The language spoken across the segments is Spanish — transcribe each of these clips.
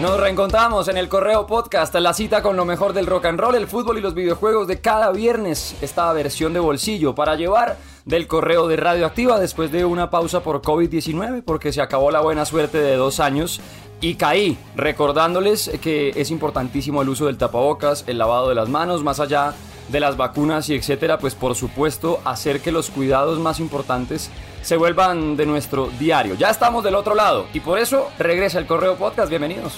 Nos reencontramos en el Correo Podcast, la cita con lo mejor del rock and roll, el fútbol y los videojuegos de cada viernes. Esta versión de bolsillo para llevar del correo de Radioactiva después de una pausa por COVID-19 porque se acabó la buena suerte de dos años y caí recordándoles que es importantísimo el uso del tapabocas, el lavado de las manos, más allá de las vacunas y etcétera, pues por supuesto hacer que los cuidados más importantes se vuelvan de nuestro diario. Ya estamos del otro lado y por eso regresa el correo podcast. Bienvenidos.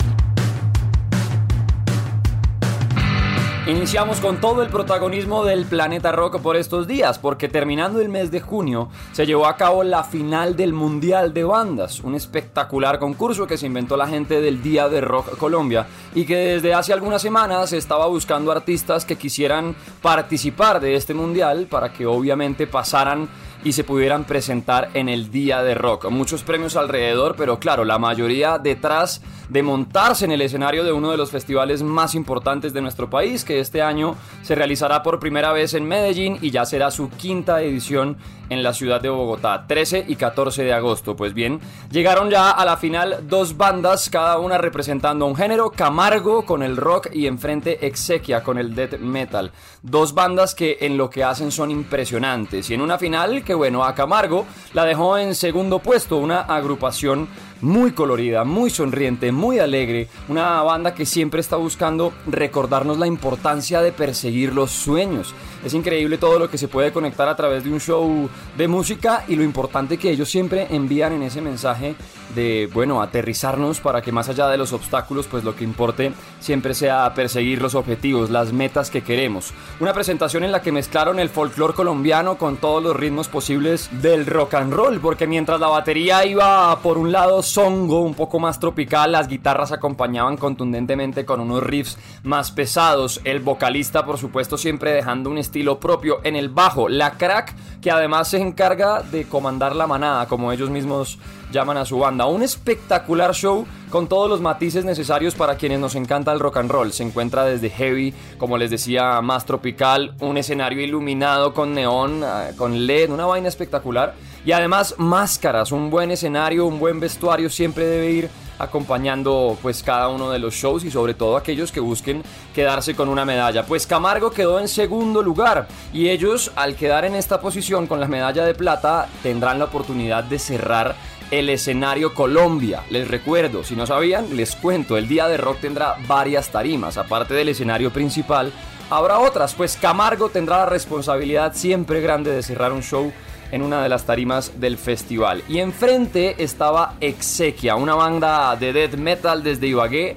Iniciamos con todo el protagonismo del planeta rock por estos días, porque terminando el mes de junio se llevó a cabo la final del Mundial de Bandas, un espectacular concurso que se inventó la gente del Día de Rock Colombia y que desde hace algunas semanas estaba buscando artistas que quisieran participar de este mundial para que obviamente pasaran y se pudieran presentar en el Día de Rock. Muchos premios alrededor, pero claro, la mayoría detrás de montarse en el escenario de uno de los festivales más importantes de nuestro país, que este año se realizará por primera vez en Medellín y ya será su quinta edición en la ciudad de Bogotá, 13 y 14 de agosto. Pues bien, llegaron ya a la final dos bandas, cada una representando un género, Camargo con el rock y enfrente Exequia con el death metal. Dos bandas que en lo que hacen son impresionantes. Y en una final bueno, a Camargo la dejó en segundo puesto, una agrupación muy colorida, muy sonriente, muy alegre, una banda que siempre está buscando recordarnos la importancia de perseguir los sueños. Es increíble todo lo que se puede conectar a través de un show de música y lo importante que ellos siempre envían en ese mensaje de, bueno, aterrizarnos para que más allá de los obstáculos, pues lo que importe siempre sea perseguir los objetivos, las metas que queremos. Una presentación en la que mezclaron el folclore colombiano con todos los ritmos posibles del rock and roll, porque mientras la batería iba por un lado songo, un poco más tropical, las guitarras acompañaban contundentemente con unos riffs más pesados, el vocalista por supuesto siempre dejando un estilo propio en el bajo, la crack que además se encarga de comandar la manada, como ellos mismos llaman a su banda. Un espectacular show con todos los matices necesarios para quienes nos encanta el rock and roll. Se encuentra desde heavy, como les decía, más tropical, un escenario iluminado con neón, ah, con LED, una vaina espectacular. Y además máscaras, un buen escenario, un buen vestuario siempre debe ir acompañando pues cada uno de los shows y sobre todo aquellos que busquen quedarse con una medalla. Pues Camargo quedó en segundo lugar y ellos al quedar en esta posición con la medalla de plata tendrán la oportunidad de cerrar el escenario Colombia. Les recuerdo, si no sabían, les cuento, el día de rock tendrá varias tarimas, aparte del escenario principal, habrá otras, pues Camargo tendrá la responsabilidad siempre grande de cerrar un show en una de las tarimas del festival. Y enfrente estaba Exequia, una banda de death metal desde Ibagué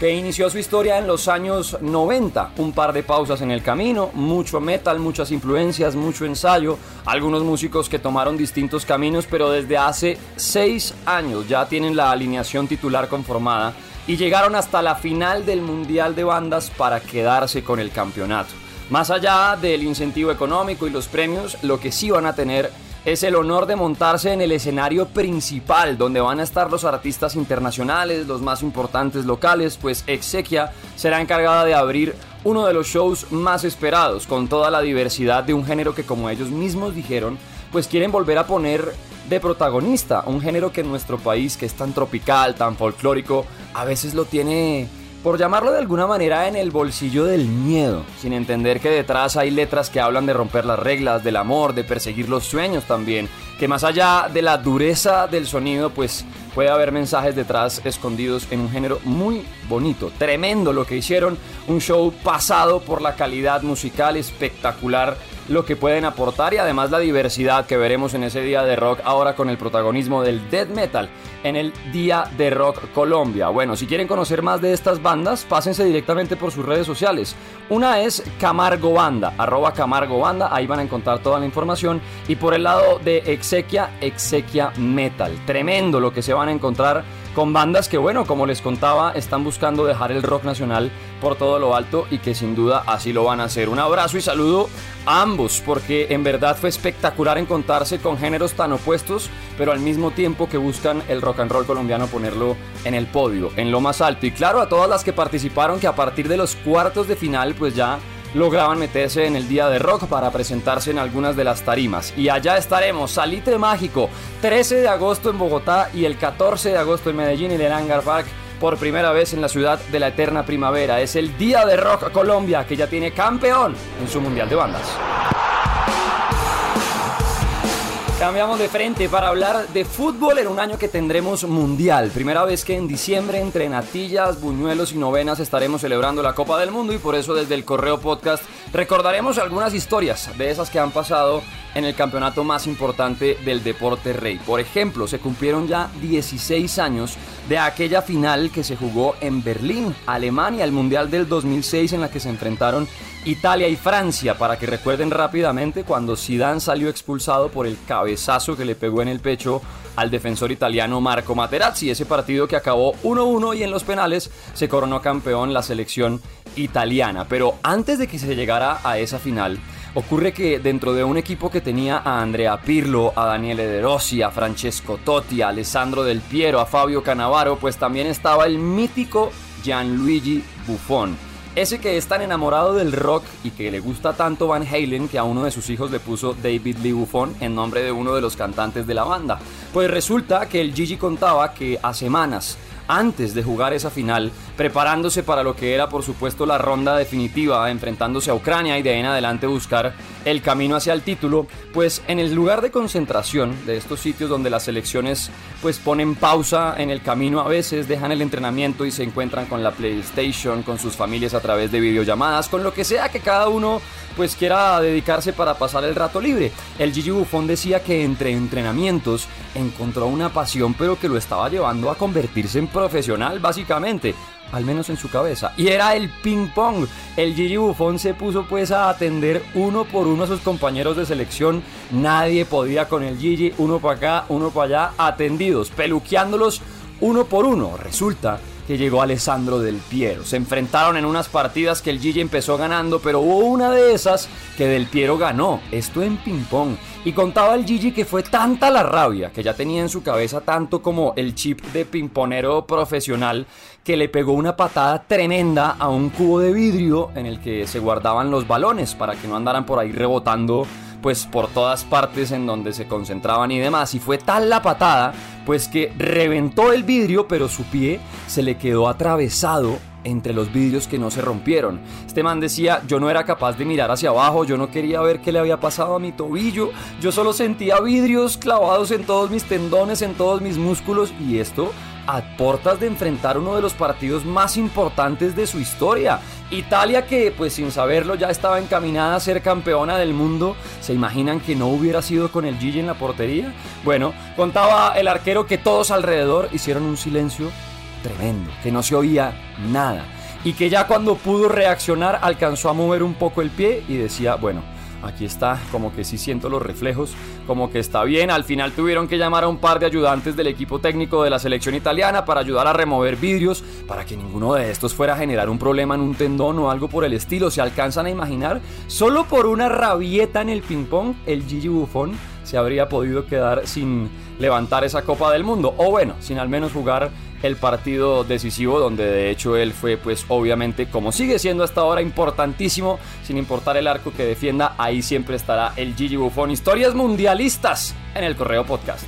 que inició su historia en los años 90. Un par de pausas en el camino, mucho metal, muchas influencias, mucho ensayo, algunos músicos que tomaron distintos caminos, pero desde hace seis años ya tienen la alineación titular conformada y llegaron hasta la final del Mundial de Bandas para quedarse con el campeonato. Más allá del incentivo económico y los premios, lo que sí van a tener es el honor de montarse en el escenario principal, donde van a estar los artistas internacionales, los más importantes locales, pues Exequia será encargada de abrir uno de los shows más esperados, con toda la diversidad de un género que como ellos mismos dijeron, pues quieren volver a poner de protagonista, un género que en nuestro país, que es tan tropical, tan folclórico, a veces lo tiene por llamarlo de alguna manera, en el bolsillo del miedo, sin entender que detrás hay letras que hablan de romper las reglas, del amor, de perseguir los sueños también, que más allá de la dureza del sonido, pues puede haber mensajes detrás escondidos en un género muy bonito, tremendo lo que hicieron, un show pasado por la calidad musical espectacular lo que pueden aportar y además la diversidad que veremos en ese día de rock ahora con el protagonismo del death metal en el Día de Rock Colombia. Bueno, si quieren conocer más de estas bandas, pásense directamente por sus redes sociales. Una es Camargo Banda, arroba Camargo Banda, ahí van a encontrar toda la información. Y por el lado de Exequia, Exequia Metal. Tremendo lo que se van a encontrar con bandas que, bueno, como les contaba, están buscando dejar el rock nacional por todo lo alto y que sin duda así lo van a hacer. Un abrazo y saludo a ambos, porque en verdad fue espectacular encontrarse con géneros tan opuestos, pero al mismo tiempo que buscan el rock and roll colombiano ponerlo en el podio, en lo más alto. Y claro, a todas las que participaron, que a partir de los cuartos de final, pues ya lograban meterse en el día de rock para presentarse en algunas de las tarimas. Y allá estaremos, Salite Mágico, 13 de agosto en Bogotá y el 14 de agosto en Medellín en el Hangar Park por primera vez en la ciudad de la eterna primavera. Es el Día de Rock Colombia, que ya tiene campeón en su Mundial de Bandas. Cambiamos de frente para hablar de fútbol en un año que tendremos mundial. Primera vez que en diciembre, entre natillas, buñuelos y novenas, estaremos celebrando la Copa del Mundo y por eso desde el Correo Podcast recordaremos algunas historias de esas que han pasado en el campeonato más importante del deporte rey. Por ejemplo, se cumplieron ya 16 años de aquella final que se jugó en Berlín, Alemania, el Mundial del 2006 en la que se enfrentaron Italia y Francia, para que recuerden rápidamente cuando Zidane salió expulsado por el cabezazo que le pegó en el pecho al defensor italiano Marco Materazzi, ese partido que acabó 1-1 y en los penales se coronó campeón la selección italiana. Pero antes de que se llegara a esa final, ocurre que dentro de un equipo que tenía a Andrea Pirlo, a Daniele De Rossi, a Francesco Totti, a Alessandro Del Piero, a Fabio Canavaro, pues también estaba el mítico Gianluigi Buffon ese que es tan enamorado del rock y que le gusta tanto Van Halen que a uno de sus hijos le puso David Lee Buffon en nombre de uno de los cantantes de la banda. Pues resulta que el Gigi contaba que a semanas antes de jugar esa final, preparándose para lo que era por supuesto la ronda definitiva, enfrentándose a Ucrania y de ahí en adelante buscar el camino hacia el título, pues en el lugar de concentración de estos sitios donde las selecciones pues ponen pausa en el camino a veces, dejan el entrenamiento y se encuentran con la PlayStation, con sus familias a través de videollamadas, con lo que sea que cada uno pues quiera dedicarse para pasar el rato libre. El Gigi Buffon decía que entre entrenamientos encontró una pasión pero que lo estaba llevando a convertirse en profesional básicamente al menos en su cabeza. Y era el ping pong. El Gigi Buffon se puso pues a atender uno por uno a sus compañeros de selección. Nadie podía con el Gigi, uno para acá, uno para allá, atendidos, peluqueándolos uno por uno. Resulta que llegó Alessandro del Piero. Se enfrentaron en unas partidas que el Gigi empezó ganando, pero hubo una de esas que del Piero ganó. Esto en ping pong. Y contaba el Gigi que fue tanta la rabia que ya tenía en su cabeza tanto como el chip de pingponero profesional que le pegó una patada tremenda a un cubo de vidrio en el que se guardaban los balones para que no andaran por ahí rebotando pues por todas partes en donde se concentraban y demás. Y fue tal la patada, pues que reventó el vidrio, pero su pie se le quedó atravesado entre los vidrios que no se rompieron. Este man decía, yo no era capaz de mirar hacia abajo, yo no quería ver qué le había pasado a mi tobillo, yo solo sentía vidrios clavados en todos mis tendones, en todos mis músculos y esto a portas de enfrentar uno de los partidos más importantes de su historia. Italia que pues sin saberlo ya estaba encaminada a ser campeona del mundo. ¿Se imaginan que no hubiera sido con el Gigi en la portería? Bueno, contaba el arquero que todos alrededor hicieron un silencio tremendo, que no se oía nada. Y que ya cuando pudo reaccionar alcanzó a mover un poco el pie y decía, bueno, Aquí está, como que sí siento los reflejos, como que está bien. Al final tuvieron que llamar a un par de ayudantes del equipo técnico de la selección italiana para ayudar a remover vidrios, para que ninguno de estos fuera a generar un problema en un tendón o algo por el estilo. ¿Se alcanzan a imaginar? Solo por una rabieta en el ping-pong, el Gigi Buffon se habría podido quedar sin levantar esa Copa del Mundo. O bueno, sin al menos jugar el partido decisivo donde de hecho él fue pues obviamente como sigue siendo hasta ahora importantísimo sin importar el arco que defienda ahí siempre estará el Gigi Buffon. Historias mundialistas en el correo podcast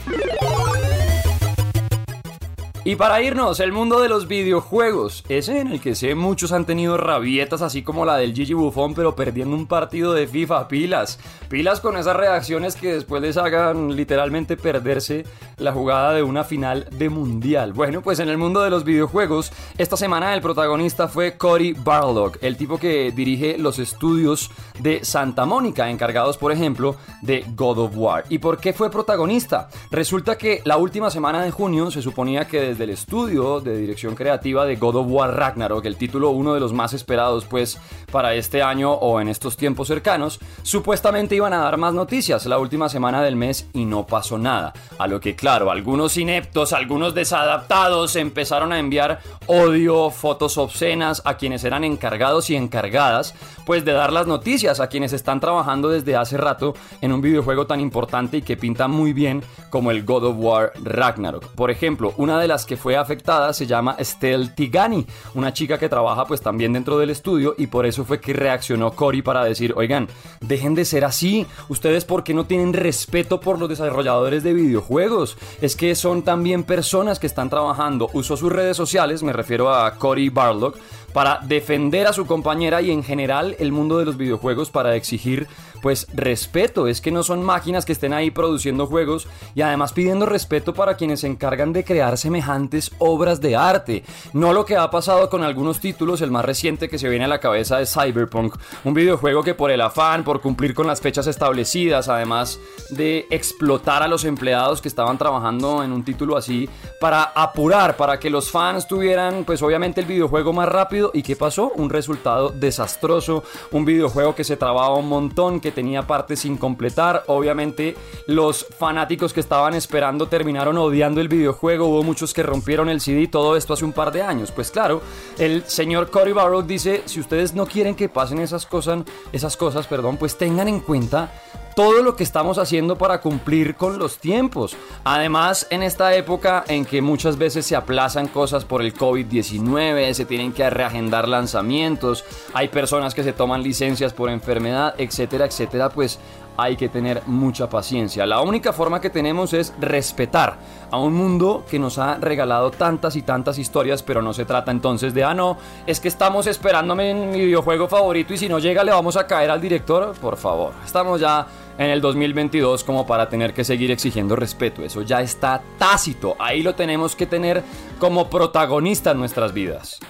y para irnos, el mundo de los videojuegos, ese en el que sé muchos han tenido rabietas así como la del Gigi Buffon, pero perdiendo un partido de FIFA, pilas, pilas con esas reacciones que después les hagan literalmente perderse la jugada de una final de mundial. Bueno, pues en el mundo de los videojuegos, esta semana el protagonista fue Cory Barlog, el tipo que dirige los estudios de Santa Mónica, encargados por ejemplo de God of War. ¿Y por qué fue protagonista? Resulta que la última semana de junio se suponía que del estudio de dirección creativa de God of War Ragnarok, el título uno de los más esperados pues para este año o en estos tiempos cercanos, supuestamente iban a dar más noticias la última semana del mes y no pasó nada. A lo que claro, algunos ineptos, algunos desadaptados empezaron a enviar odio, fotos obscenas a quienes eran encargados y encargadas pues de dar las noticias a quienes están trabajando desde hace rato en un videojuego tan importante y que pinta muy bien como el God of War Ragnarok. Por ejemplo, una de las que fue afectada se llama Estelle Tigani, una chica que trabaja pues también dentro del estudio y por eso fue que reaccionó Cory para decir, oigan, dejen de ser así, ustedes por qué no tienen respeto por los desarrolladores de videojuegos, es que son también personas que están trabajando, usó sus redes sociales, me refiero a Cory Barlock, para defender a su compañera y en general el mundo de los videojuegos para exigir pues respeto, es que no son máquinas que estén ahí produciendo juegos y además pidiendo respeto para quienes se encargan de crear semejantes obras de arte. No lo que ha pasado con algunos títulos, el más reciente que se viene a la cabeza es Cyberpunk, un videojuego que por el afán, por cumplir con las fechas establecidas, además de explotar a los empleados que estaban trabajando en un título así, para apurar, para que los fans tuvieran pues obviamente el videojuego más rápido y ¿qué pasó? Un resultado desastroso, un videojuego que se trababa un montón, que tenía partes sin completar. Obviamente los fanáticos que estaban esperando terminaron odiando el videojuego. Hubo muchos que rompieron el CD. Todo esto hace un par de años. Pues claro, el señor Cory Barrow dice, si ustedes no quieren que pasen esas cosas, esas cosas, perdón, pues tengan en cuenta todo lo que estamos haciendo para cumplir con los tiempos. Además, en esta época en que muchas veces se aplazan cosas por el COVID-19, se tienen que reagendar lanzamientos, hay personas que se toman licencias por enfermedad, etcétera, etcétera, pues hay que tener mucha paciencia. La única forma que tenemos es respetar a un mundo que nos ha regalado tantas y tantas historias, pero no se trata entonces de, ah, no, es que estamos esperándome en mi videojuego favorito y si no llega le vamos a caer al director. Por favor, estamos ya en el 2022 como para tener que seguir exigiendo respeto. Eso ya está tácito. Ahí lo tenemos que tener como protagonista en nuestras vidas.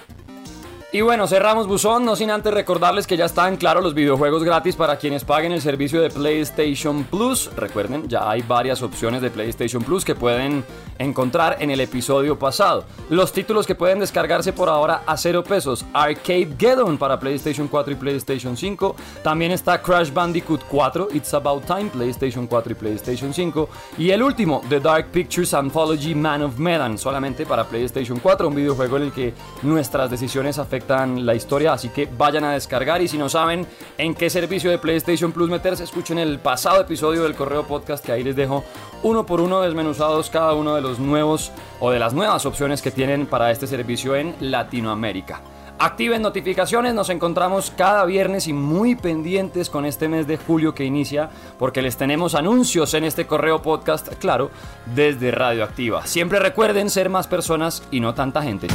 Y bueno, cerramos buzón, no sin antes recordarles que ya están claros los videojuegos gratis para quienes paguen el servicio de PlayStation Plus. Recuerden, ya hay varias opciones de PlayStation Plus que pueden encontrar en el episodio pasado. Los títulos que pueden descargarse por ahora a cero pesos. Arcade Geddon para PlayStation 4 y PlayStation 5. También está Crash Bandicoot 4, It's About Time, PlayStation 4 y PlayStation 5. Y el último, The Dark Pictures Anthology Man of Medan, solamente para PlayStation 4, un videojuego en el que nuestras decisiones afectan la historia, así que vayan a descargar y si no saben en qué servicio de PlayStation Plus meterse, escuchen el pasado episodio del Correo Podcast que ahí les dejo uno por uno desmenuzados cada uno de los nuevos o de las nuevas opciones que tienen para este servicio en Latinoamérica. Activen notificaciones, nos encontramos cada viernes y muy pendientes con este mes de julio que inicia porque les tenemos anuncios en este correo podcast, claro, desde Radioactiva. Siempre recuerden ser más personas y no tanta gente.